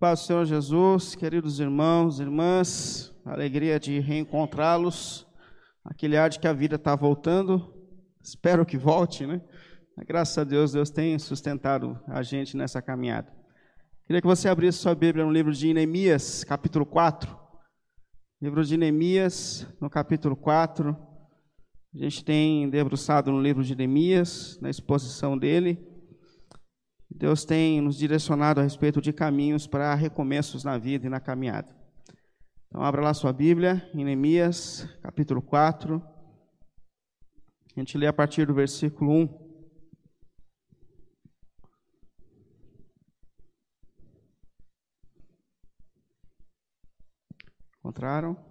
Paz do Senhor Jesus, queridos irmãos, irmãs, alegria de reencontrá-los. Aquele ar de que a vida está voltando, espero que volte, né? Graças a Deus, Deus tem sustentado a gente nessa caminhada. Queria que você abrisse sua Bíblia no livro de Neemias, capítulo 4. Livro de Neemias, no capítulo 4. A gente tem debruçado no livro de Neemias, na exposição dele. Deus tem nos direcionado a respeito de caminhos para recomeços na vida e na caminhada. Então, abra lá sua Bíblia, em Neemias, capítulo 4. A gente lê a partir do versículo 1. Encontraram?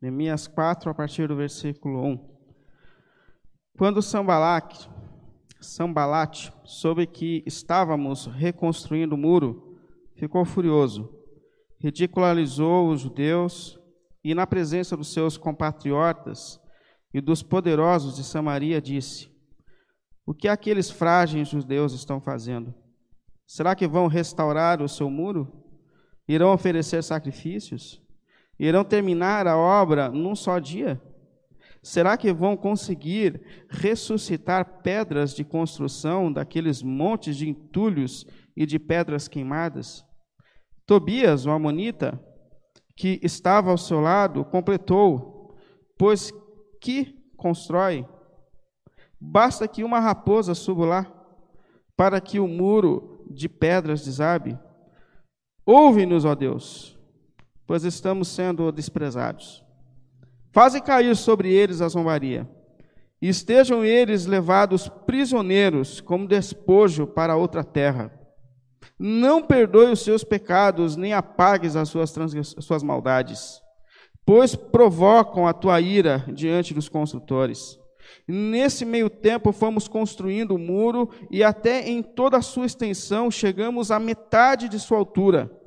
Neemias 4, a partir do versículo 1. Quando Sambalate, Sambalate soube que estávamos reconstruindo o muro, ficou furioso, ridicularizou os judeus e, na presença dos seus compatriotas e dos poderosos de Samaria, disse: O que aqueles frágeis judeus estão fazendo? Será que vão restaurar o seu muro? Irão oferecer sacrifícios? Irão terminar a obra num só dia? Será que vão conseguir ressuscitar pedras de construção daqueles montes de entulhos e de pedras queimadas? Tobias, o amonita, que estava ao seu lado, completou: Pois que constrói? Basta que uma raposa suba lá, para que o muro de pedras desabe. Ouve-nos, ó Deus pois estamos sendo desprezados. Faze cair sobre eles a zombaria, e estejam eles levados prisioneiros como despojo para outra terra. Não perdoe os seus pecados, nem apagues as suas, as suas maldades, pois provocam a tua ira diante dos construtores. Nesse meio tempo, fomos construindo o muro e até em toda a sua extensão chegamos à metade de sua altura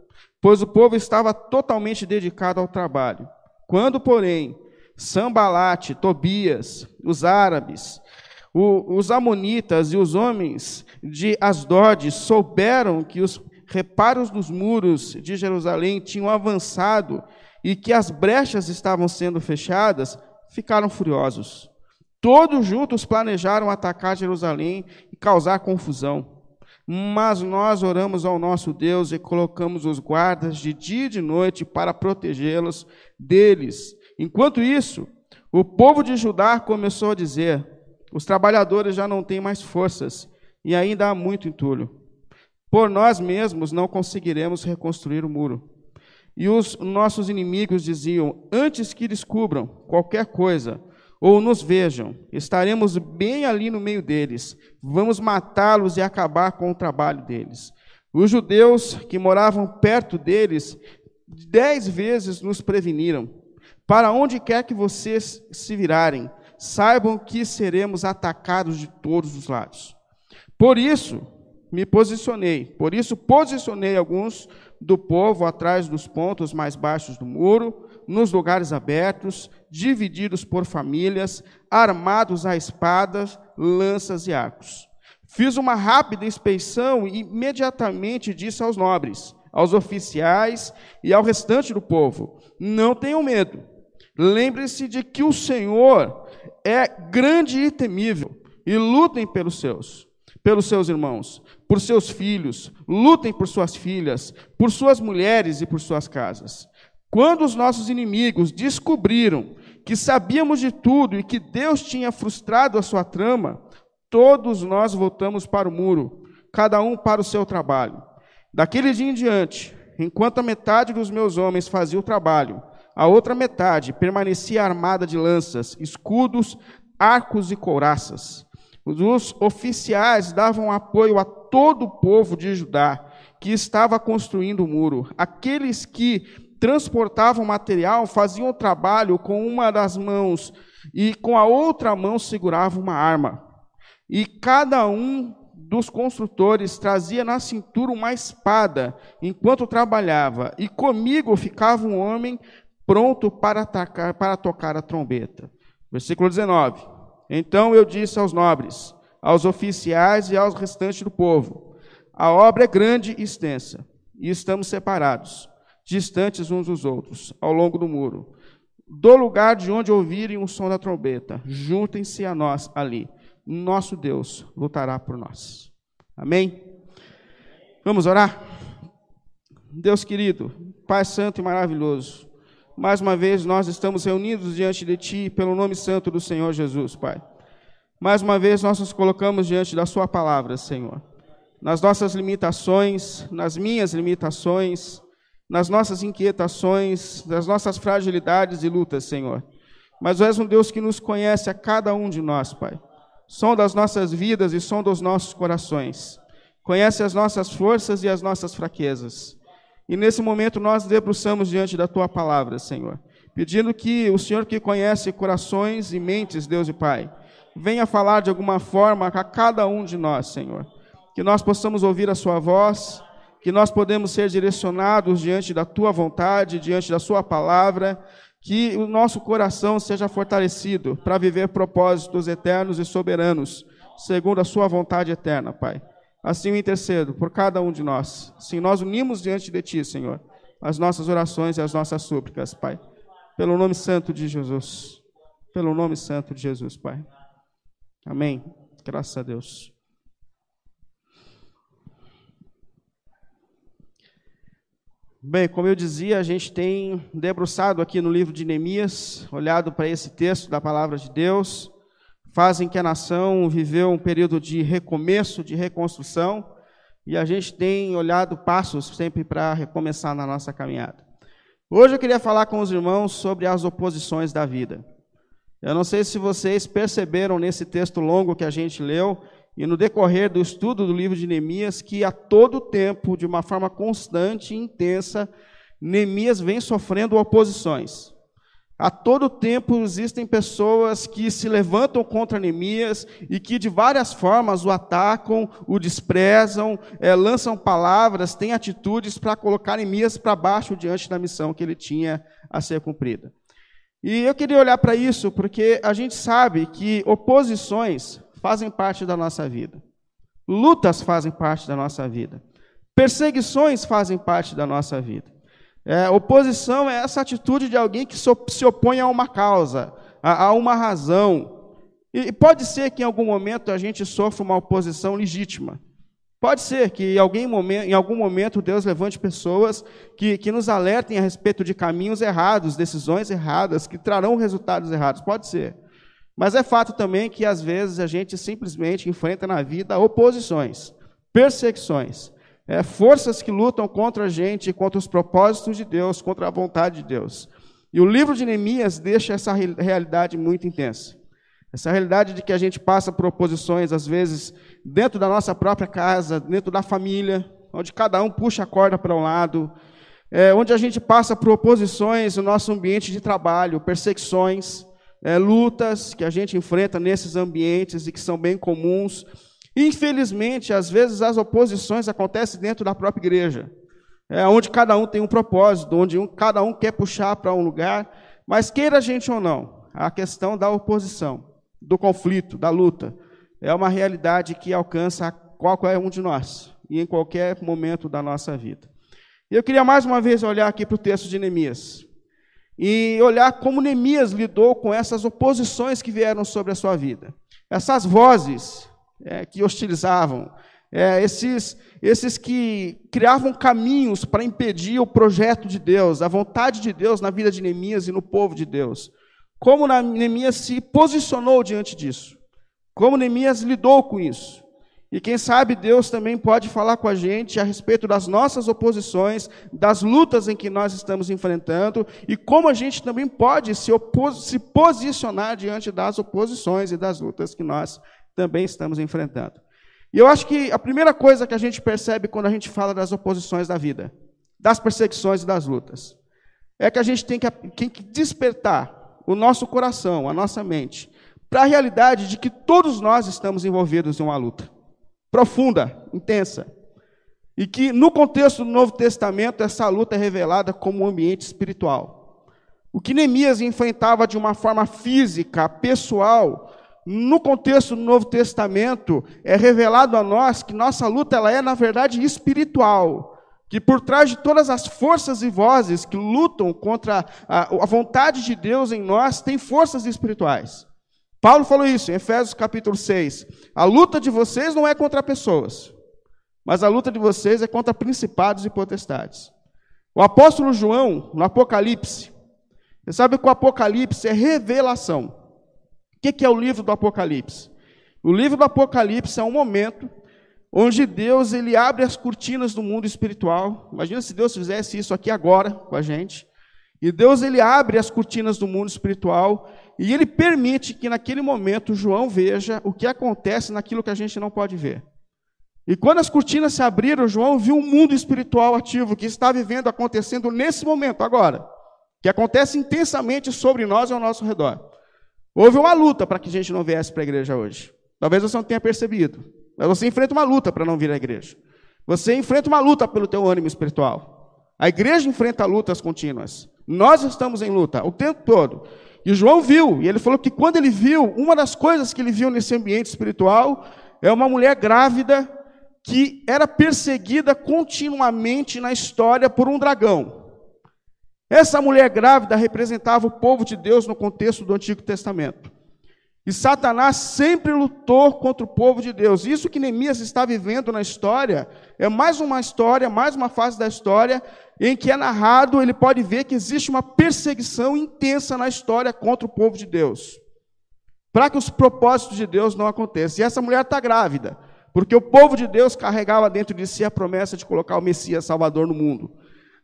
pois o povo estava totalmente dedicado ao trabalho. Quando, porém, Sambalate, Tobias, os árabes, o, os amonitas e os homens de Asdod souberam que os reparos dos muros de Jerusalém tinham avançado e que as brechas estavam sendo fechadas, ficaram furiosos. Todos juntos planejaram atacar Jerusalém e causar confusão. Mas nós oramos ao nosso Deus e colocamos os guardas de dia e de noite para protegê-los deles. Enquanto isso, o povo de Judá começou a dizer: os trabalhadores já não têm mais forças e ainda há muito entulho. Por nós mesmos não conseguiremos reconstruir o muro. E os nossos inimigos diziam: antes que descubram qualquer coisa, ou nos vejam, estaremos bem ali no meio deles, vamos matá-los e acabar com o trabalho deles. Os judeus que moravam perto deles, dez vezes nos preveniram: para onde quer que vocês se virarem, saibam que seremos atacados de todos os lados. Por isso, me posicionei, por isso posicionei alguns do povo atrás dos pontos mais baixos do muro, nos lugares abertos, divididos por famílias, armados a espadas, lanças e arcos. Fiz uma rápida inspeção e imediatamente disse aos nobres, aos oficiais e ao restante do povo: Não tenham medo. Lembrem-se de que o Senhor é grande e temível, e lutem pelos seus, pelos seus irmãos, por seus filhos, lutem por suas filhas, por suas mulheres e por suas casas. Quando os nossos inimigos descobriram que sabíamos de tudo e que Deus tinha frustrado a sua trama, todos nós voltamos para o muro, cada um para o seu trabalho. Daquele dia em diante, enquanto a metade dos meus homens fazia o trabalho, a outra metade permanecia armada de lanças, escudos, arcos e couraças. Os oficiais davam apoio a todo o povo de Judá que estava construindo o muro. Aqueles que transportavam material, faziam o trabalho com uma das mãos e com a outra mão seguravam uma arma. E cada um dos construtores trazia na cintura uma espada enquanto trabalhava, e comigo ficava um homem pronto para atacar, para tocar a trombeta. Versículo 19. Então eu disse aos nobres, aos oficiais e aos restantes do povo: A obra é grande e extensa, e estamos separados, distantes uns dos outros, ao longo do muro. Do lugar de onde ouvirem o som da trombeta, juntem-se a nós ali. Nosso Deus lutará por nós. Amém? Vamos orar? Deus querido, Pai Santo e maravilhoso, mais uma vez nós estamos reunidos diante de Ti pelo nome santo do Senhor Jesus, Pai. Mais uma vez nós nos colocamos diante da Sua palavra, Senhor. Nas nossas limitações, nas minhas limitações, nas nossas inquietações, nas nossas fragilidades e lutas, Senhor. Mas és um Deus que nos conhece a cada um de nós, Pai. Som das nossas vidas e som dos nossos corações. Conhece as nossas forças e as nossas fraquezas. E nesse momento nós debruçamos diante da tua palavra, Senhor, pedindo que o Senhor que conhece corações e mentes, Deus e Pai, venha falar de alguma forma a cada um de nós, Senhor. Que nós possamos ouvir a sua voz, que nós podemos ser direcionados diante da tua vontade, diante da sua palavra, que o nosso coração seja fortalecido para viver propósitos eternos e soberanos, segundo a sua vontade eterna, Pai. Assim eu intercedo por cada um de nós. Sim, nós unimos diante de Ti, Senhor, as nossas orações e as nossas súplicas, Pai. Pelo nome santo de Jesus. Pelo nome santo de Jesus, Pai. Amém. Graças a Deus. Bem, como eu dizia, a gente tem debruçado aqui no livro de Neemias, olhado para esse texto da palavra de Deus fazem que a nação viveu um período de recomeço, de reconstrução, e a gente tem olhado passos sempre para recomeçar na nossa caminhada. Hoje eu queria falar com os irmãos sobre as oposições da vida. Eu não sei se vocês perceberam nesse texto longo que a gente leu e no decorrer do estudo do livro de Neemias que a todo tempo, de uma forma constante e intensa, Neemias vem sofrendo oposições. A todo tempo existem pessoas que se levantam contra Neemias e que de várias formas o atacam, o desprezam, é, lançam palavras, têm atitudes para colocar Neemias para baixo diante da missão que ele tinha a ser cumprida. E eu queria olhar para isso porque a gente sabe que oposições fazem parte da nossa vida, lutas fazem parte da nossa vida, perseguições fazem parte da nossa vida. É, oposição é essa atitude de alguém que se opõe a uma causa, a, a uma razão. E pode ser que em algum momento a gente sofra uma oposição legítima. Pode ser que em algum momento, Deus levante pessoas que, que nos alertem a respeito de caminhos errados, decisões erradas, que trarão resultados errados. Pode ser. Mas é fato também que às vezes a gente simplesmente enfrenta na vida oposições, perseguições é, forças que lutam contra a gente, contra os propósitos de Deus, contra a vontade de Deus. E o livro de Neemias deixa essa realidade muito intensa. Essa realidade de que a gente passa por oposições, às vezes, dentro da nossa própria casa, dentro da família, onde cada um puxa a corda para um lado, é, onde a gente passa por oposições no nosso ambiente de trabalho, perseguições, é, lutas que a gente enfrenta nesses ambientes e que são bem comuns. Infelizmente, às vezes as oposições acontecem dentro da própria igreja, é, onde cada um tem um propósito, onde um, cada um quer puxar para um lugar, mas queira a gente ou não, a questão da oposição, do conflito, da luta, é uma realidade que alcança qualquer um de nós e em qualquer momento da nossa vida. Eu queria mais uma vez olhar aqui para o texto de Neemias e olhar como Neemias lidou com essas oposições que vieram sobre a sua vida. Essas vozes é, que hostilizavam, é, esses, esses que criavam caminhos para impedir o projeto de Deus, a vontade de Deus na vida de Neemias e no povo de Deus. Como Neemias se posicionou diante disso? Como Neemias lidou com isso? E quem sabe Deus também pode falar com a gente a respeito das nossas oposições, das lutas em que nós estamos enfrentando e como a gente também pode se, se posicionar diante das oposições e das lutas que nós também estamos enfrentando. E eu acho que a primeira coisa que a gente percebe quando a gente fala das oposições da vida, das perseguições e das lutas, é que a gente tem que, tem que despertar o nosso coração, a nossa mente, para a realidade de que todos nós estamos envolvidos em uma luta profunda, intensa. E que no contexto do Novo Testamento, essa luta é revelada como um ambiente espiritual. O que Neemias enfrentava de uma forma física, pessoal, no contexto do Novo Testamento, é revelado a nós que nossa luta ela é, na verdade, espiritual. Que por trás de todas as forças e vozes que lutam contra a, a vontade de Deus em nós, tem forças espirituais. Paulo falou isso em Efésios capítulo 6. A luta de vocês não é contra pessoas, mas a luta de vocês é contra principados e potestades. O apóstolo João, no Apocalipse, você sabe que o Apocalipse é revelação. O que é o livro do Apocalipse? O livro do Apocalipse é um momento onde Deus ele abre as cortinas do mundo espiritual. Imagina se Deus fizesse isso aqui agora com a gente. E Deus ele abre as cortinas do mundo espiritual e ele permite que naquele momento João veja o que acontece naquilo que a gente não pode ver. E quando as cortinas se abriram, João viu um mundo espiritual ativo que está vivendo, acontecendo nesse momento, agora, que acontece intensamente sobre nós e ao nosso redor. Houve uma luta para que a gente não viesse para a igreja hoje. Talvez você não tenha percebido. Mas você enfrenta uma luta para não vir à igreja. Você enfrenta uma luta pelo teu ânimo espiritual. A igreja enfrenta lutas contínuas. Nós estamos em luta o tempo todo. E João viu, e ele falou que quando ele viu, uma das coisas que ele viu nesse ambiente espiritual é uma mulher grávida que era perseguida continuamente na história por um dragão. Essa mulher grávida representava o povo de Deus no contexto do Antigo Testamento. E Satanás sempre lutou contra o povo de Deus. Isso que Neemias está vivendo na história é mais uma história, mais uma fase da história em que é narrado, ele pode ver que existe uma perseguição intensa na história contra o povo de Deus. Para que os propósitos de Deus não aconteçam. E essa mulher está grávida, porque o povo de Deus carregava dentro de si a promessa de colocar o Messias Salvador no mundo.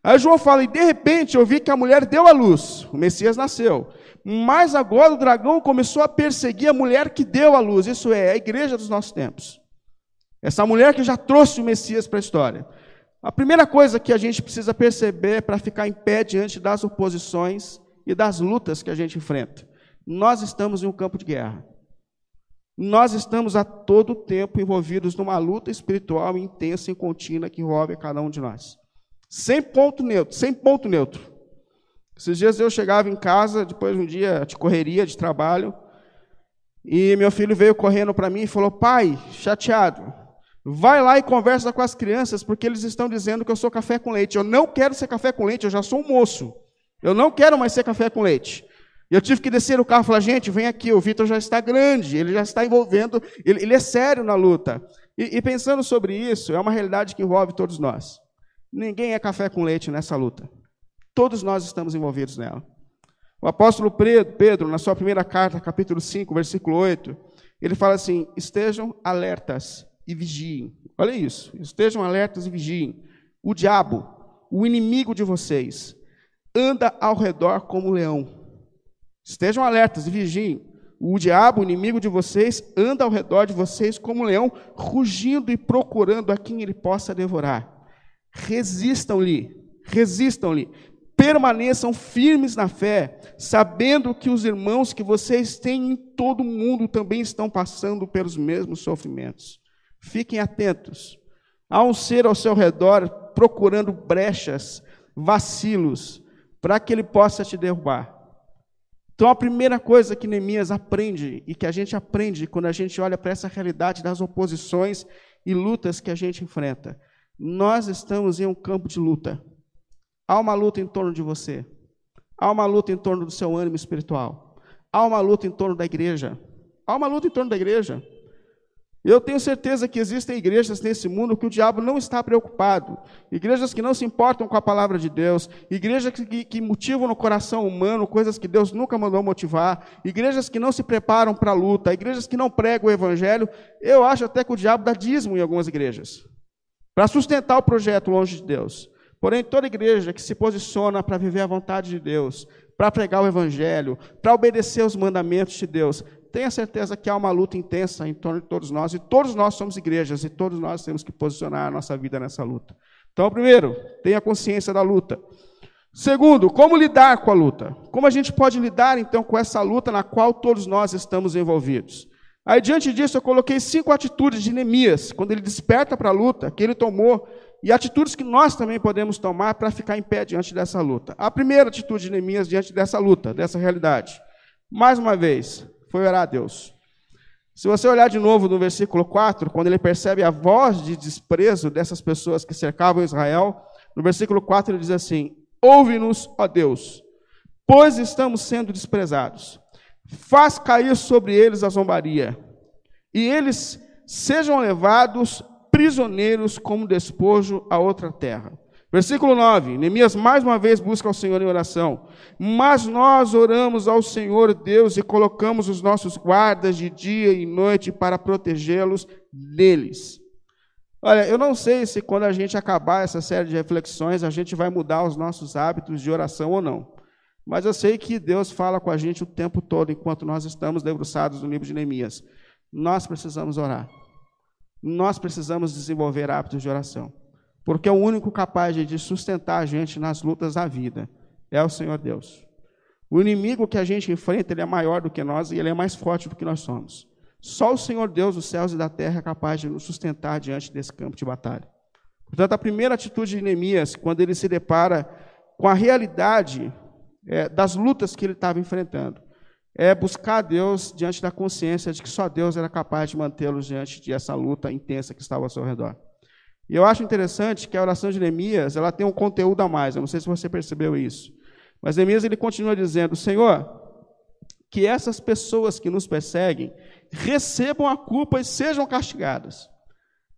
Aí João fala, e de repente eu vi que a mulher deu à luz, o Messias nasceu. Mas agora o dragão começou a perseguir a mulher que deu à luz, isso é, a igreja dos nossos tempos. Essa mulher que já trouxe o Messias para a história. A primeira coisa que a gente precisa perceber para ficar em pé diante das oposições e das lutas que a gente enfrenta. Nós estamos em um campo de guerra. Nós estamos a todo tempo envolvidos numa luta espiritual intensa e contínua que envolve cada um de nós. Sem ponto neutro, sem ponto neutro. Esses dias eu chegava em casa, depois de um dia de correria, de trabalho, e meu filho veio correndo para mim e falou: Pai, chateado, vai lá e conversa com as crianças, porque eles estão dizendo que eu sou café com leite. Eu não quero ser café com leite, eu já sou um moço. Eu não quero mais ser café com leite. E eu tive que descer o carro e falar: gente, vem aqui, o Vitor já está grande, ele já está envolvendo, ele, ele é sério na luta. E, e pensando sobre isso, é uma realidade que envolve todos nós. Ninguém é café com leite nessa luta. Todos nós estamos envolvidos nela. O apóstolo Pedro, na sua primeira carta, capítulo 5, versículo 8, ele fala assim: estejam alertas e vigiem. Olha isso, estejam alertas e vigiem. O diabo, o inimigo de vocês, anda ao redor como um leão. Estejam alertas e vigiem. O diabo, o inimigo de vocês, anda ao redor de vocês como um leão, rugindo e procurando a quem ele possa devorar resistam-lhe, resistam-lhe, permaneçam firmes na fé, sabendo que os irmãos que vocês têm em todo o mundo também estão passando pelos mesmos sofrimentos. Fiquem atentos. Há um ser ao seu redor procurando brechas, vacilos, para que ele possa te derrubar. Então, a primeira coisa que Neemias aprende, e que a gente aprende quando a gente olha para essa realidade das oposições e lutas que a gente enfrenta, nós estamos em um campo de luta. Há uma luta em torno de você. Há uma luta em torno do seu ânimo espiritual. Há uma luta em torno da igreja. Há uma luta em torno da igreja. Eu tenho certeza que existem igrejas nesse mundo que o diabo não está preocupado. Igrejas que não se importam com a palavra de Deus. Igrejas que, que motivam no coração humano coisas que Deus nunca mandou motivar. Igrejas que não se preparam para a luta. Igrejas que não pregam o evangelho. Eu acho até que o diabo dá dízimo em algumas igrejas para sustentar o projeto longe de Deus. Porém, toda igreja que se posiciona para viver a vontade de Deus, para pregar o Evangelho, para obedecer os mandamentos de Deus, tenha certeza que há uma luta intensa em torno de todos nós, e todos nós somos igrejas, e todos nós temos que posicionar a nossa vida nessa luta. Então, primeiro, tenha consciência da luta. Segundo, como lidar com a luta? Como a gente pode lidar, então, com essa luta na qual todos nós estamos envolvidos? Aí, diante disso, eu coloquei cinco atitudes de Neemias, quando ele desperta para a luta, que ele tomou, e atitudes que nós também podemos tomar para ficar em pé diante dessa luta. A primeira atitude de Neemias diante dessa luta, dessa realidade, mais uma vez, foi orar a Deus. Se você olhar de novo no versículo 4, quando ele percebe a voz de desprezo dessas pessoas que cercavam Israel, no versículo 4 ele diz assim: Ouve-nos, ó Deus, pois estamos sendo desprezados. Faz cair sobre eles a zombaria, e eles sejam levados prisioneiros como despojo a outra terra. Versículo 9: Neemias mais uma vez busca ao Senhor em oração. Mas nós oramos ao Senhor Deus e colocamos os nossos guardas de dia e noite para protegê-los deles. Olha, eu não sei se quando a gente acabar essa série de reflexões a gente vai mudar os nossos hábitos de oração ou não. Mas eu sei que Deus fala com a gente o tempo todo enquanto nós estamos debruçados no livro de Neemias. Nós precisamos orar. Nós precisamos desenvolver hábitos de oração. Porque o único capaz de sustentar a gente nas lutas da vida é o Senhor Deus. O inimigo que a gente enfrenta, ele é maior do que nós e ele é mais forte do que nós somos. Só o Senhor Deus dos céus e da terra é capaz de nos sustentar diante desse campo de batalha. Portanto, a primeira atitude de Neemias, quando ele se depara com a realidade é, das lutas que ele estava enfrentando, é buscar Deus diante da consciência de que só Deus era capaz de mantê-los diante dessa luta intensa que estava ao seu redor. E eu acho interessante que a oração de Neemias, ela tem um conteúdo a mais. Eu não sei se você percebeu isso. Mas Neemias ele continua dizendo: Senhor, que essas pessoas que nos perseguem recebam a culpa e sejam castigadas.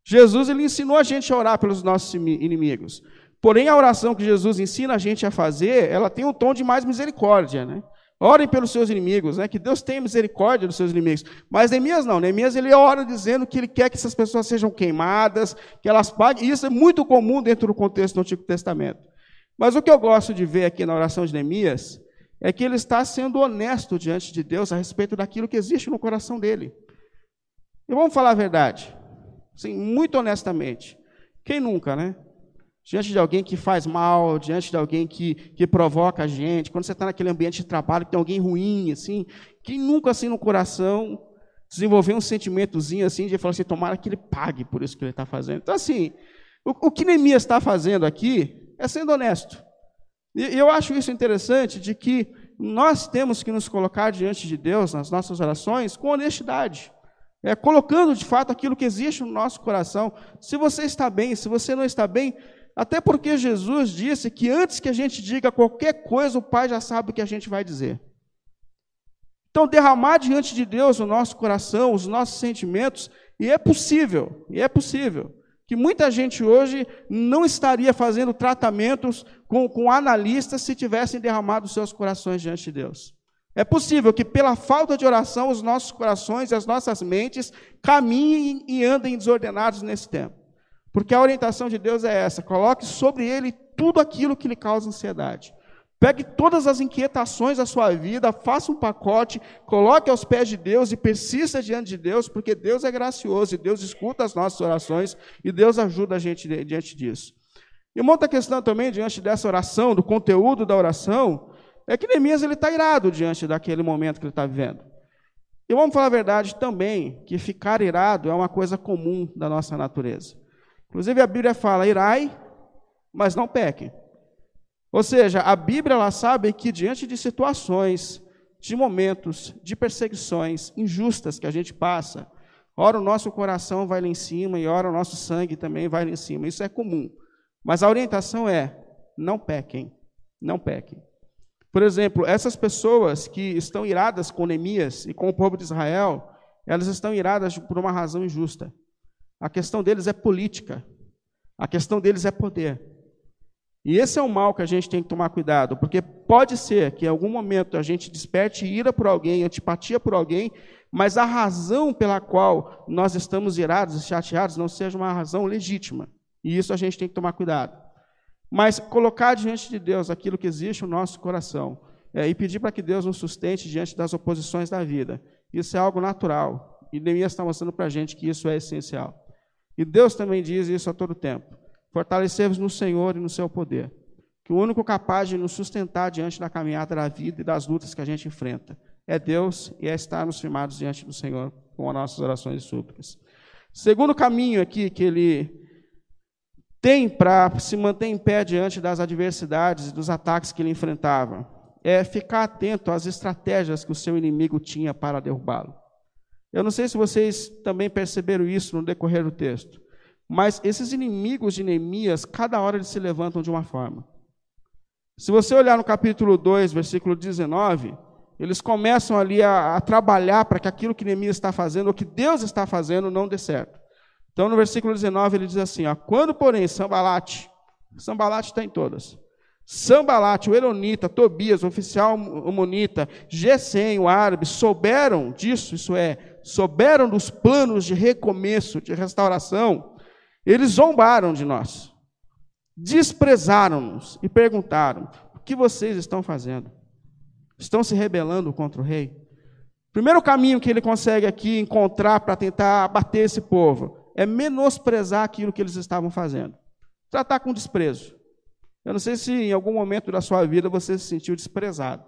Jesus ele ensinou a gente a orar pelos nossos inimigos. Porém, a oração que Jesus ensina a gente a fazer, ela tem um tom de mais misericórdia, né? Orem pelos seus inimigos, né? Que Deus tenha misericórdia dos seus inimigos. Mas Neemias não. Neemias ele ora dizendo que ele quer que essas pessoas sejam queimadas, que elas paguem. Isso é muito comum dentro do contexto do Antigo Testamento. Mas o que eu gosto de ver aqui na oração de Neemias é que ele está sendo honesto diante de Deus a respeito daquilo que existe no coração dele. E vamos falar a verdade. Sim, muito honestamente. Quem nunca, né? Diante de alguém que faz mal, diante de alguém que, que provoca a gente, quando você está naquele ambiente de trabalho que tem alguém ruim, assim, quem nunca assim no coração desenvolveu um sentimentozinho assim de falar assim, tomara que ele pague por isso que ele está fazendo. Então, assim, o, o que Neemias está fazendo aqui é sendo honesto. E eu acho isso interessante de que nós temos que nos colocar diante de Deus nas nossas orações com honestidade. É, colocando de fato aquilo que existe no nosso coração. Se você está bem, se você não está bem, até porque Jesus disse que antes que a gente diga qualquer coisa, o Pai já sabe o que a gente vai dizer. Então, derramar diante de Deus o nosso coração, os nossos sentimentos, e é possível, e é possível, que muita gente hoje não estaria fazendo tratamentos com, com analistas se tivessem derramado seus corações diante de Deus. É possível que, pela falta de oração, os nossos corações e as nossas mentes caminhem e andem desordenados nesse tempo. Porque a orientação de Deus é essa: coloque sobre ele tudo aquilo que lhe causa ansiedade. Pegue todas as inquietações da sua vida, faça um pacote, coloque aos pés de Deus e persista diante de Deus, porque Deus é gracioso e Deus escuta as nossas orações e Deus ajuda a gente diante disso. E uma outra questão também, diante dessa oração, do conteúdo da oração, é que Neemias está irado diante daquele momento que ele está vivendo. E vamos falar a verdade também, que ficar irado é uma coisa comum da nossa natureza. Inclusive a Bíblia fala: irai, mas não pequem. Ou seja, a Bíblia ela sabe que diante de situações, de momentos, de perseguições injustas que a gente passa, ora o nosso coração vai lá em cima e ora o nosso sangue também vai lá em cima. Isso é comum. Mas a orientação é: não pequem, não pequem. Por exemplo, essas pessoas que estão iradas com Neemias e com o povo de Israel, elas estão iradas por uma razão injusta. A questão deles é política. A questão deles é poder. E esse é um mal que a gente tem que tomar cuidado, porque pode ser que em algum momento a gente desperte ira por alguém, antipatia por alguém, mas a razão pela qual nós estamos irados e chateados não seja uma razão legítima. E isso a gente tem que tomar cuidado. Mas colocar diante de Deus aquilo que existe no nosso coração é, e pedir para que Deus nos sustente diante das oposições da vida, isso é algo natural. E Neemias está mostrando para a gente que isso é essencial. E Deus também diz isso a todo tempo: fortalecei-vos no Senhor e no seu poder. Que o único capaz de nos sustentar diante da caminhada da vida e das lutas que a gente enfrenta é Deus e é estarmos firmados diante do Senhor com as nossas orações e súplicas. Segundo caminho aqui que ele tem para se manter em pé diante das adversidades e dos ataques que ele enfrentava é ficar atento às estratégias que o seu inimigo tinha para derrubá-lo. Eu não sei se vocês também perceberam isso no decorrer do texto, mas esses inimigos de Neemias, cada hora eles se levantam de uma forma. Se você olhar no capítulo 2, versículo 19, eles começam ali a, a trabalhar para que aquilo que Neemias está fazendo, ou que Deus está fazendo, não dê certo. Então, no versículo 19, ele diz assim: ó, Quando, porém, Sambalate, Sambalate está em todas, Sambalate, o Eronita, Tobias, o oficial Monita, Gesem, o árabe, souberam disso, isso é, souberam dos planos de recomeço, de restauração, eles zombaram de nós, desprezaram-nos e perguntaram: o que vocês estão fazendo? Estão se rebelando contra o rei? Primeiro caminho que ele consegue aqui encontrar para tentar abater esse povo é menosprezar aquilo que eles estavam fazendo, tratar com desprezo. Eu não sei se em algum momento da sua vida você se sentiu desprezado,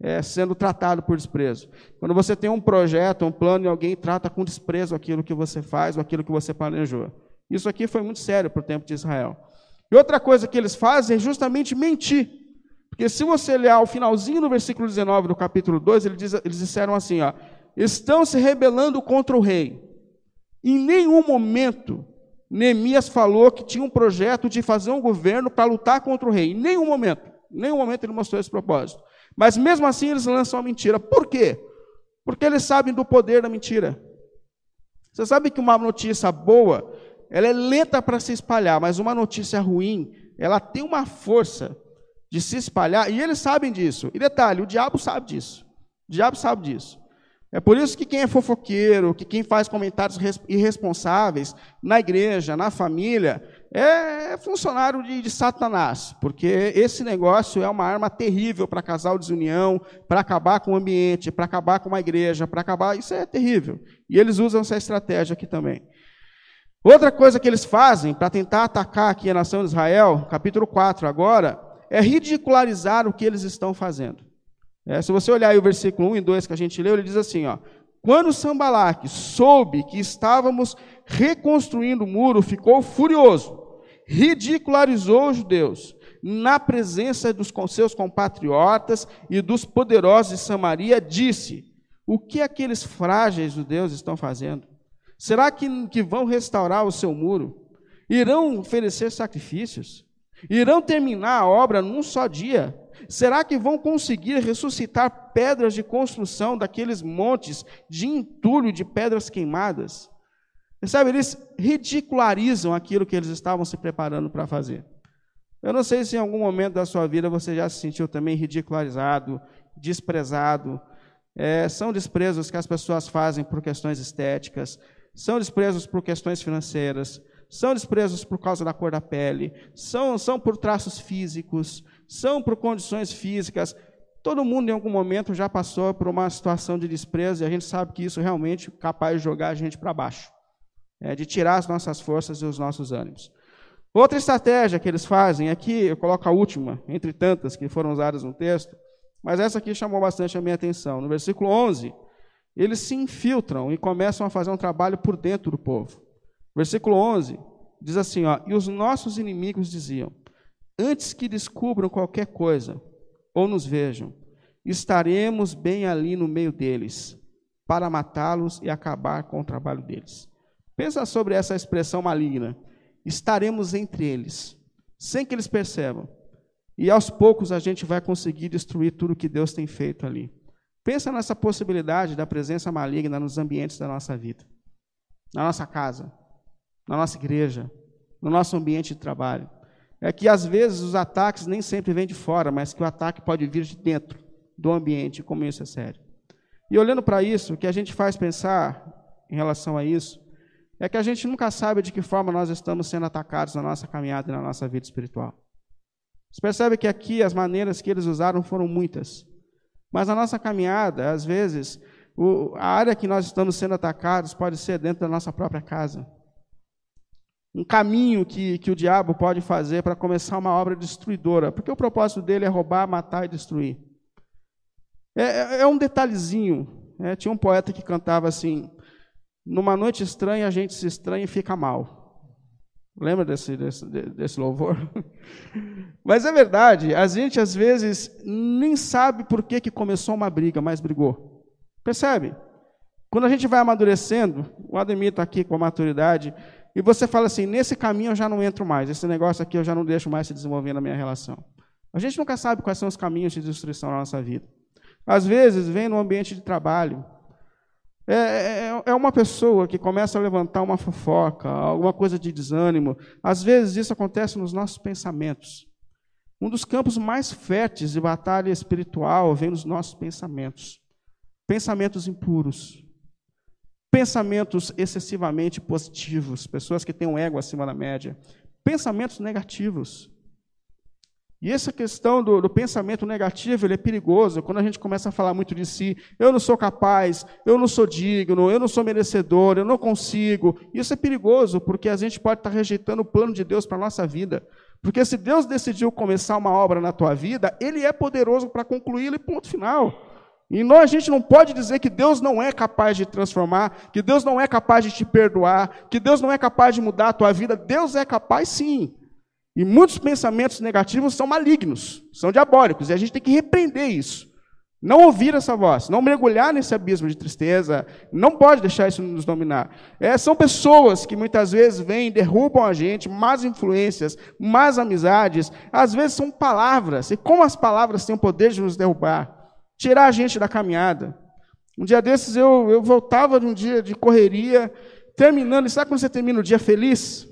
é, sendo tratado por desprezo. Quando você tem um projeto, um plano e alguém trata com desprezo aquilo que você faz ou aquilo que você planejou. Isso aqui foi muito sério para o tempo de Israel. E outra coisa que eles fazem é justamente mentir. Porque se você ler o finalzinho do versículo 19 do capítulo 2, eles, diz, eles disseram assim: ó, estão se rebelando contra o rei. Em nenhum momento Neemias falou que tinha um projeto de fazer um governo para lutar contra o rei. Em nenhum momento. Em nenhum momento ele mostrou esse propósito. Mas mesmo assim eles lançam a mentira. Por quê? Porque eles sabem do poder da mentira. Você sabe que uma notícia boa, ela é lenta para se espalhar, mas uma notícia ruim, ela tem uma força de se espalhar, e eles sabem disso. E detalhe, o diabo sabe disso. O diabo sabe disso. É por isso que quem é fofoqueiro, que quem faz comentários irresponsáveis na igreja, na família, é funcionário de, de Satanás, porque esse negócio é uma arma terrível para casar desunião, para acabar com o ambiente, para acabar com uma igreja, para acabar. Isso é terrível. E eles usam essa estratégia aqui também. Outra coisa que eles fazem para tentar atacar aqui a nação de Israel, capítulo 4 agora, é ridicularizar o que eles estão fazendo. É, se você olhar aí o versículo 1 e 2 que a gente leu, ele diz assim: ó, Quando Sambalaque soube que estávamos reconstruindo o muro, ficou furioso, ridicularizou os judeus na presença dos seus compatriotas e dos poderosos de Samaria, disse: O que aqueles frágeis judeus estão fazendo? Será que, que vão restaurar o seu muro? Irão oferecer sacrifícios? Irão terminar a obra num só dia? Será que vão conseguir ressuscitar pedras de construção daqueles montes de entulho de pedras queimadas? Sabe, eles ridicularizam aquilo que eles estavam se preparando para fazer. Eu não sei se em algum momento da sua vida você já se sentiu também ridicularizado, desprezado. É, são desprezos que as pessoas fazem por questões estéticas, são desprezos por questões financeiras, são desprezos por causa da cor da pele, são, são por traços físicos, são por condições físicas. Todo mundo, em algum momento, já passou por uma situação de desprezo e a gente sabe que isso realmente é capaz de jogar a gente para baixo, é, de tirar as nossas forças e os nossos ânimos. Outra estratégia que eles fazem, aqui eu coloco a última, entre tantas que foram usadas no texto, mas essa aqui chamou bastante a minha atenção. No versículo 11, eles se infiltram e começam a fazer um trabalho por dentro do povo. Versículo 11 diz assim: ó, E os nossos inimigos diziam: Antes que descubram qualquer coisa ou nos vejam, estaremos bem ali no meio deles, para matá-los e acabar com o trabalho deles. Pensa sobre essa expressão maligna. Estaremos entre eles, sem que eles percebam. E aos poucos a gente vai conseguir destruir tudo que Deus tem feito ali. Pensa nessa possibilidade da presença maligna nos ambientes da nossa vida, na nossa casa, na nossa igreja, no nosso ambiente de trabalho. É que às vezes os ataques nem sempre vêm de fora, mas que o ataque pode vir de dentro do ambiente, como isso é sério. E olhando para isso, o que a gente faz pensar em relação a isso é que a gente nunca sabe de que forma nós estamos sendo atacados na nossa caminhada e na nossa vida espiritual. Você percebe que aqui as maneiras que eles usaram foram muitas. Mas a nossa caminhada, às vezes, o, a área que nós estamos sendo atacados pode ser dentro da nossa própria casa. Um caminho que, que o diabo pode fazer para começar uma obra destruidora, porque o propósito dele é roubar, matar e destruir. É, é, é um detalhezinho. Né? Tinha um poeta que cantava assim: Numa noite estranha a gente se estranha e fica mal. Lembra desse, desse, desse louvor? Mas é verdade, a gente às vezes nem sabe por que, que começou uma briga, mas brigou. Percebe? Quando a gente vai amadurecendo, o Ademir está aqui com a maturidade, e você fala assim: nesse caminho eu já não entro mais, esse negócio aqui eu já não deixo mais se desenvolver na minha relação. A gente nunca sabe quais são os caminhos de destruição na nossa vida. Às vezes, vem no ambiente de trabalho, é, é, é, uma pessoa que começa a levantar uma fofoca, alguma coisa de desânimo. Às vezes isso acontece nos nossos pensamentos. Um dos campos mais férteis de batalha espiritual vem nos nossos pensamentos. Pensamentos impuros. Pensamentos excessivamente positivos, pessoas que têm um ego acima da média. Pensamentos negativos. E essa questão do, do, pensamento negativo, ele é perigoso quando a gente começa a falar muito de si. Eu não sou capaz, eu não sou digno, eu não sou merecedor, eu não consigo. Isso é perigoso, porque a gente pode estar rejeitando o plano de Deus para a nossa vida. Porque se Deus decidiu começar uma obra na tua vida, Ele é poderoso para concluí-la e ponto final. E nós, a gente não pode dizer que Deus não é capaz de transformar, que Deus não é capaz de te perdoar, que Deus não é capaz de mudar a tua vida. Deus é capaz sim. E muitos pensamentos negativos são malignos, são diabólicos, e a gente tem que repreender isso. Não ouvir essa voz, não mergulhar nesse abismo de tristeza, não pode deixar isso nos dominar. É, são pessoas que muitas vezes vêm, derrubam a gente, más influências, más amizades, às vezes são palavras, e como as palavras têm o poder de nos derrubar, tirar a gente da caminhada. Um dia desses eu, eu voltava de um dia de correria, terminando, e sabe quando você termina o dia feliz?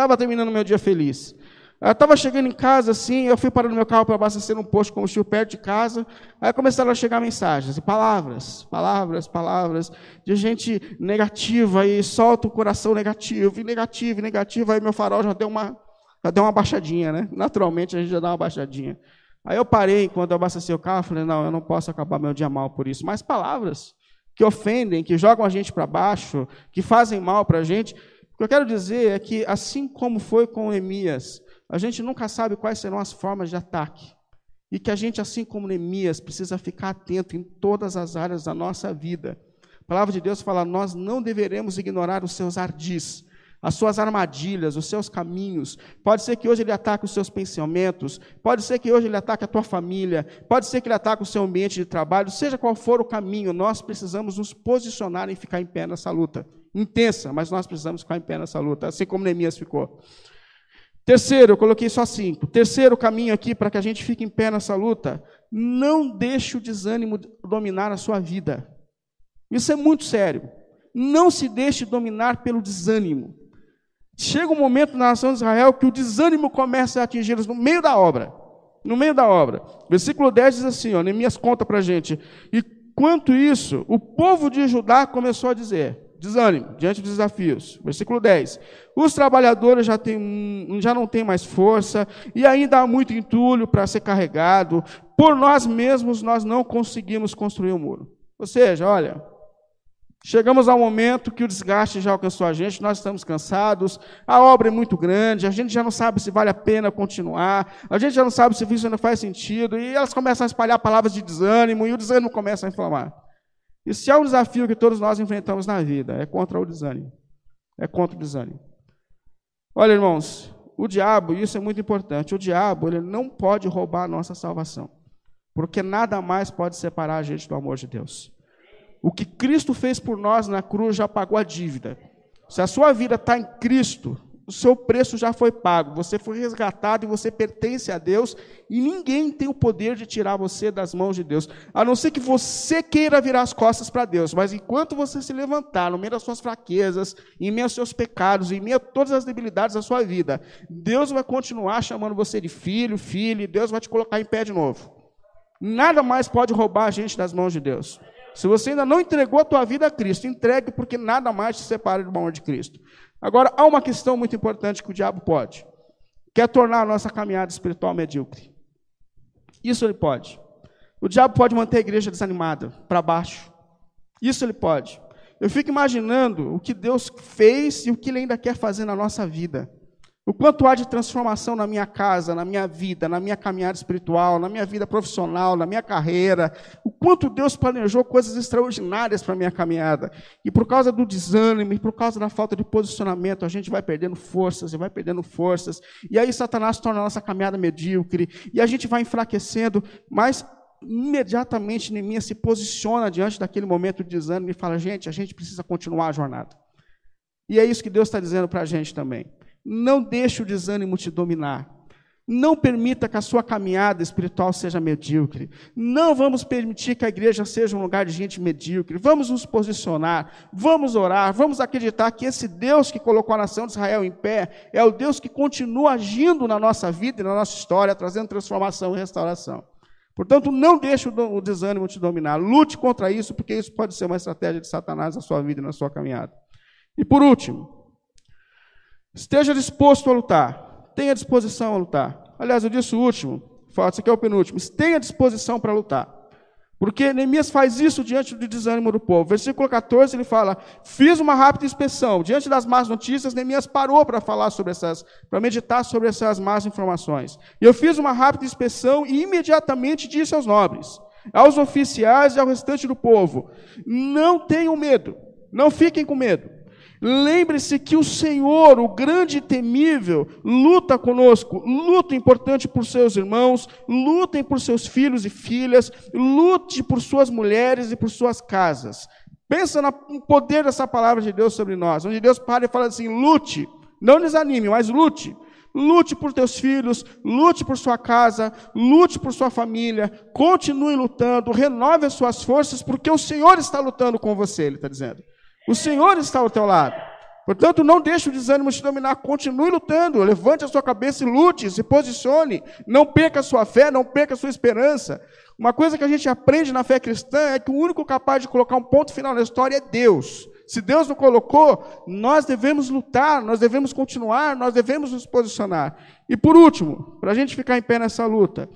Estava terminando meu dia feliz. Eu estava chegando em casa assim, eu fui parando meu carro para abastecer um posto com combustível perto de casa. Aí começaram a chegar mensagens, e palavras, palavras, palavras, de gente negativa e solta o coração negativo, e negativo, e negativo. Aí meu farol já deu uma, já deu uma baixadinha, né? Naturalmente a gente já dá uma baixadinha. Aí eu parei, quando eu abasteci o carro, falei, não, eu não posso acabar meu dia mal por isso. Mas palavras que ofendem, que jogam a gente para baixo, que fazem mal para a gente, que eu quero dizer é que, assim como foi com Neemias, a gente nunca sabe quais serão as formas de ataque. E que a gente, assim como Neemias, precisa ficar atento em todas as áreas da nossa vida. A palavra de Deus fala: nós não deveremos ignorar os seus ardis, as suas armadilhas, os seus caminhos. Pode ser que hoje ele ataque os seus pensamentos, pode ser que hoje ele ataque a tua família, pode ser que ele ataque o seu ambiente de trabalho, seja qual for o caminho, nós precisamos nos posicionar e ficar em pé nessa luta intensa, mas nós precisamos ficar em pé nessa luta, assim como Neemias ficou. Terceiro, eu coloquei só cinco. Terceiro caminho aqui para que a gente fique em pé nessa luta: não deixe o desânimo dominar a sua vida. Isso é muito sério. Não se deixe dominar pelo desânimo. Chega um momento na nação de Israel que o desânimo começa a atingi-los no meio da obra. No meio da obra. Versículo 10 diz assim: ó, Neemias conta para a gente. E quanto isso, o povo de Judá começou a dizer: desânimo diante dos desafios. Versículo 10. Os trabalhadores já, já não têm mais força e ainda há muito entulho para ser carregado. Por nós mesmos nós não conseguimos construir o um muro. Ou seja, olha, chegamos ao momento que o desgaste já alcançou a gente, nós estamos cansados, a obra é muito grande, a gente já não sabe se vale a pena continuar, a gente já não sabe se isso ainda faz sentido, e elas começam a espalhar palavras de desânimo, e o desânimo começa a inflamar. E se há um desafio que todos nós enfrentamos na vida, é contra o desânimo. É contra o desânimo. Olha, irmãos, o diabo, e isso é muito importante, o diabo ele não pode roubar a nossa salvação. Porque nada mais pode separar a gente do amor de Deus. O que Cristo fez por nós na cruz já pagou a dívida. Se a sua vida está em Cristo, o seu preço já foi pago, você foi resgatado e você pertence a Deus, e ninguém tem o poder de tirar você das mãos de Deus, a não ser que você queira virar as costas para Deus, mas enquanto você se levantar no meio das suas fraquezas, em meio aos seus pecados, em meio a todas as debilidades da sua vida, Deus vai continuar chamando você de filho, filho, e Deus vai te colocar em pé de novo. Nada mais pode roubar a gente das mãos de Deus. Se você ainda não entregou a tua vida a Cristo, entregue, porque nada mais te separa do amor de Cristo. Agora, há uma questão muito importante que o diabo pode, que é tornar a nossa caminhada espiritual medíocre. Isso ele pode. O diabo pode manter a igreja desanimada, para baixo. Isso ele pode. Eu fico imaginando o que Deus fez e o que ele ainda quer fazer na nossa vida. O quanto há de transformação na minha casa, na minha vida, na minha caminhada espiritual, na minha vida profissional, na minha carreira. O quanto Deus planejou coisas extraordinárias para a minha caminhada. E por causa do desânimo, e por causa da falta de posicionamento, a gente vai perdendo forças e vai perdendo forças. E aí Satanás torna a nossa caminhada medíocre. E a gente vai enfraquecendo. Mas imediatamente Neemias se posiciona diante daquele momento de desânimo e fala: gente, a gente precisa continuar a jornada. E é isso que Deus está dizendo para a gente também. Não deixe o desânimo te dominar. Não permita que a sua caminhada espiritual seja medíocre. Não vamos permitir que a igreja seja um lugar de gente medíocre. Vamos nos posicionar, vamos orar, vamos acreditar que esse Deus que colocou a nação de Israel em pé é o Deus que continua agindo na nossa vida e na nossa história, trazendo transformação e restauração. Portanto, não deixe o desânimo te dominar. Lute contra isso, porque isso pode ser uma estratégia de Satanás na sua vida e na sua caminhada. E por último, esteja disposto a lutar. Tenha disposição a lutar. Aliás, eu disse o último, falta, isso aqui é o penúltimo. Tenha disposição para lutar. Porque Neemias faz isso diante do desânimo do povo. Versículo 14 ele fala: Fiz uma rápida inspeção. Diante das más notícias, Neemias parou para falar sobre essas, para meditar sobre essas más informações. E eu fiz uma rápida inspeção e imediatamente disse aos nobres, aos oficiais e ao restante do povo: Não tenham medo, não fiquem com medo. Lembre-se que o Senhor, o grande e temível, luta conosco. Luta importante por seus irmãos, lutem por seus filhos e filhas, lute por suas mulheres e por suas casas. Pensa no poder dessa palavra de Deus sobre nós, onde Deus para e fala assim: lute, não desanime, mas lute. Lute por teus filhos, lute por sua casa, lute por sua família, continue lutando, renove as suas forças, porque o Senhor está lutando com você, Ele está dizendo. O Senhor está ao teu lado. Portanto, não deixe o desânimo te dominar, continue lutando, levante a sua cabeça e lute, se posicione, não perca a sua fé, não perca a sua esperança. Uma coisa que a gente aprende na fé cristã é que o único capaz de colocar um ponto final na história é Deus. Se Deus não colocou, nós devemos lutar, nós devemos continuar, nós devemos nos posicionar. E por último, para a gente ficar em pé nessa luta,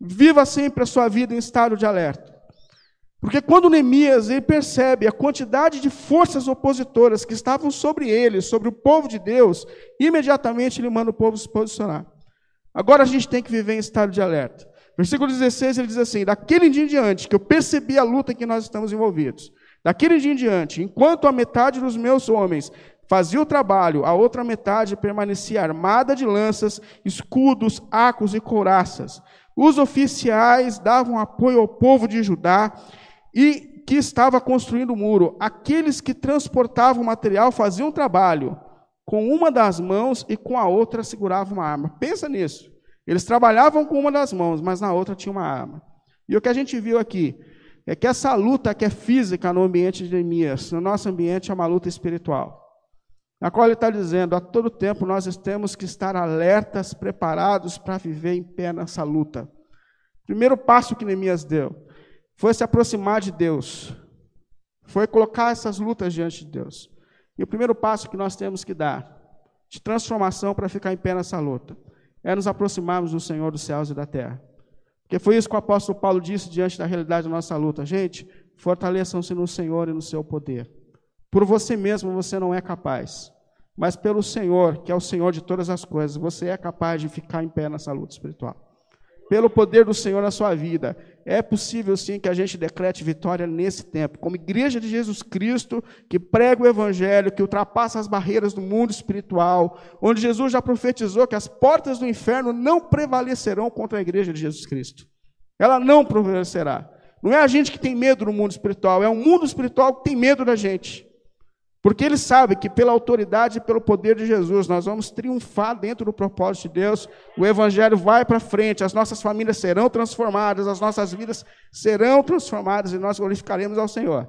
viva sempre a sua vida em estado de alerta. Porque quando Neemias ele percebe a quantidade de forças opositoras que estavam sobre ele, sobre o povo de Deus, imediatamente ele manda o povo se posicionar. Agora a gente tem que viver em estado de alerta. Versículo 16 ele diz assim: Daquele dia em diante que eu percebi a luta em que nós estamos envolvidos, daquele dia em diante, enquanto a metade dos meus homens fazia o trabalho, a outra metade permanecia armada de lanças, escudos, arcos e couraças. Os oficiais davam apoio ao povo de Judá e que estava construindo o muro. Aqueles que transportavam o material faziam um trabalho com uma das mãos e com a outra seguravam uma arma. Pensa nisso. Eles trabalhavam com uma das mãos, mas na outra tinha uma arma. E o que a gente viu aqui é que essa luta que é física no ambiente de Neemias, no nosso ambiente é uma luta espiritual. Na qual ele está dizendo, a todo tempo nós temos que estar alertas, preparados para viver em pé nessa luta. Primeiro passo que Neemias deu foi se aproximar de Deus, foi colocar essas lutas diante de Deus. E o primeiro passo que nós temos que dar, de transformação para ficar em pé nessa luta, é nos aproximarmos do Senhor dos céus e da terra. Porque foi isso que o apóstolo Paulo disse diante da realidade da nossa luta. Gente, fortaleçam-se no Senhor e no seu poder. Por você mesmo você não é capaz, mas pelo Senhor, que é o Senhor de todas as coisas, você é capaz de ficar em pé nessa luta espiritual pelo poder do Senhor na sua vida. É possível sim que a gente decrete vitória nesse tempo, como igreja de Jesus Cristo, que prega o evangelho, que ultrapassa as barreiras do mundo espiritual, onde Jesus já profetizou que as portas do inferno não prevalecerão contra a igreja de Jesus Cristo. Ela não prevalecerá. Não é a gente que tem medo do mundo espiritual, é o mundo espiritual que tem medo da gente. Porque ele sabe que pela autoridade e pelo poder de Jesus nós vamos triunfar dentro do propósito de Deus. O evangelho vai para frente, as nossas famílias serão transformadas, as nossas vidas serão transformadas e nós glorificaremos ao Senhor.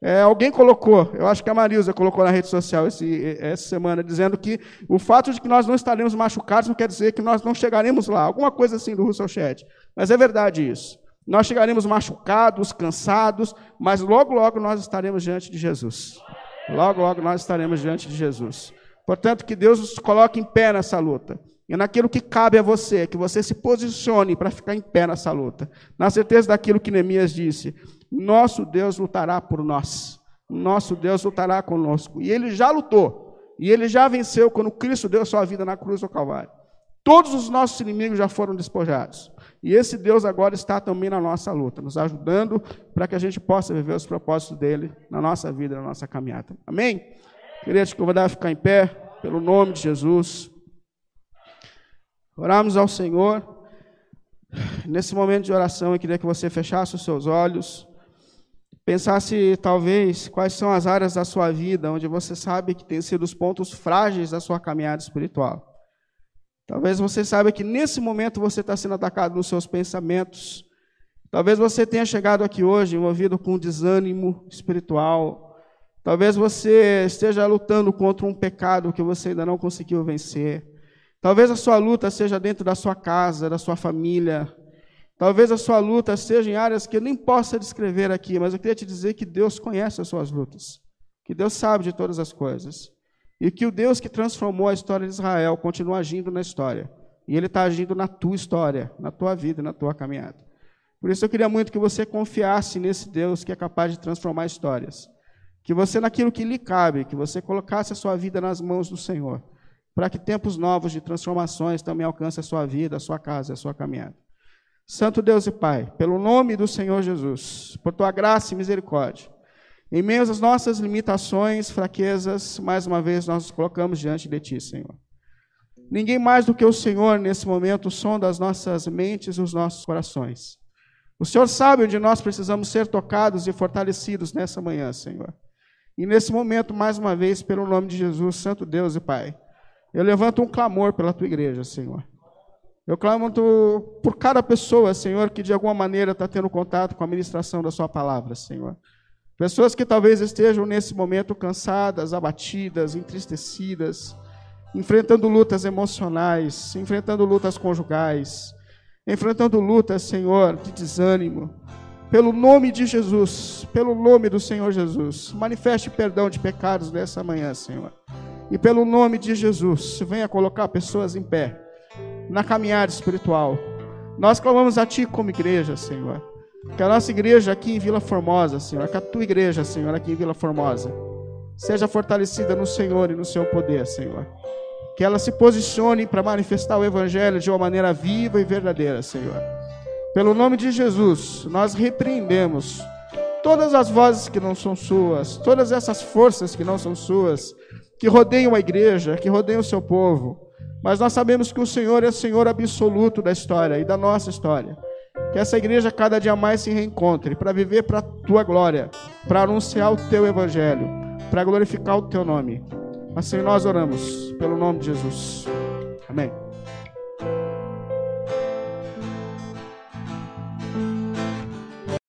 É, alguém colocou, eu acho que a Marilza colocou na rede social esse, essa semana, dizendo que o fato de que nós não estaremos machucados não quer dizer que nós não chegaremos lá. Alguma coisa assim do Russell Chat. Mas é verdade isso. Nós chegaremos machucados, cansados, mas logo, logo nós estaremos diante de Jesus. Logo, logo nós estaremos diante de Jesus. Portanto, que Deus nos coloque em pé nessa luta. E naquilo que cabe a você, que você se posicione para ficar em pé nessa luta. Na certeza daquilo que Neemias disse: Nosso Deus lutará por nós. Nosso Deus lutará conosco. E ele já lutou. E ele já venceu quando Cristo deu sua vida na cruz do Calvário. Todos os nossos inimigos já foram despojados. E esse Deus agora está também na nossa luta, nos ajudando para que a gente possa viver os propósitos dele na nossa vida, na nossa caminhada. Amém? Queria te convidar a ficar em pé, pelo nome de Jesus. Oramos ao Senhor. nesse momento de oração, eu queria que você fechasse os seus olhos, pensasse talvez quais são as áreas da sua vida onde você sabe que tem sido os pontos frágeis da sua caminhada espiritual. Talvez você saiba que nesse momento você está sendo atacado nos seus pensamentos. Talvez você tenha chegado aqui hoje envolvido com desânimo espiritual. Talvez você esteja lutando contra um pecado que você ainda não conseguiu vencer. Talvez a sua luta seja dentro da sua casa, da sua família. Talvez a sua luta seja em áreas que eu nem possa descrever aqui, mas eu queria te dizer que Deus conhece as suas lutas, que Deus sabe de todas as coisas. E que o Deus que transformou a história de Israel continua agindo na história. E Ele está agindo na tua história, na tua vida, na tua caminhada. Por isso eu queria muito que você confiasse nesse Deus que é capaz de transformar histórias. Que você, naquilo que lhe cabe, que você colocasse a sua vida nas mãos do Senhor. Para que tempos novos de transformações também alcancem a sua vida, a sua casa, a sua caminhada. Santo Deus e Pai, pelo nome do Senhor Jesus, por tua graça e misericórdia em meio às nossas limitações, fraquezas, mais uma vez nós nos colocamos diante de Ti, Senhor. Ninguém mais do que o Senhor, nesse momento, sonda as nossas mentes e os nossos corações. O Senhor sabe onde nós precisamos ser tocados e fortalecidos nessa manhã, Senhor. E nesse momento, mais uma vez, pelo nome de Jesus, Santo Deus e Pai, eu levanto um clamor pela Tua igreja, Senhor. Eu clamo por cada pessoa, Senhor, que de alguma maneira está tendo contato com a ministração da Sua palavra, Senhor. Pessoas que talvez estejam nesse momento cansadas, abatidas, entristecidas, enfrentando lutas emocionais, enfrentando lutas conjugais, enfrentando lutas, Senhor, de desânimo. Pelo nome de Jesus, pelo nome do Senhor Jesus, manifeste perdão de pecados nessa manhã, Senhor. E pelo nome de Jesus, venha colocar pessoas em pé na caminhada espiritual. Nós clamamos a Ti como igreja, Senhor. Que a nossa igreja aqui em Vila Formosa, Senhor, que a tua igreja, Senhor, aqui em Vila Formosa, seja fortalecida no Senhor e no seu poder, Senhor. Que ela se posicione para manifestar o Evangelho de uma maneira viva e verdadeira, Senhor. Pelo nome de Jesus, nós repreendemos todas as vozes que não são suas, todas essas forças que não são suas, que rodeiam a igreja, que rodeiam o seu povo. Mas nós sabemos que o Senhor é o Senhor absoluto da história e da nossa história. Que essa igreja cada dia mais se reencontre para viver para a tua glória, para anunciar o teu evangelho, para glorificar o teu nome. Assim nós oramos, pelo nome de Jesus. Amém.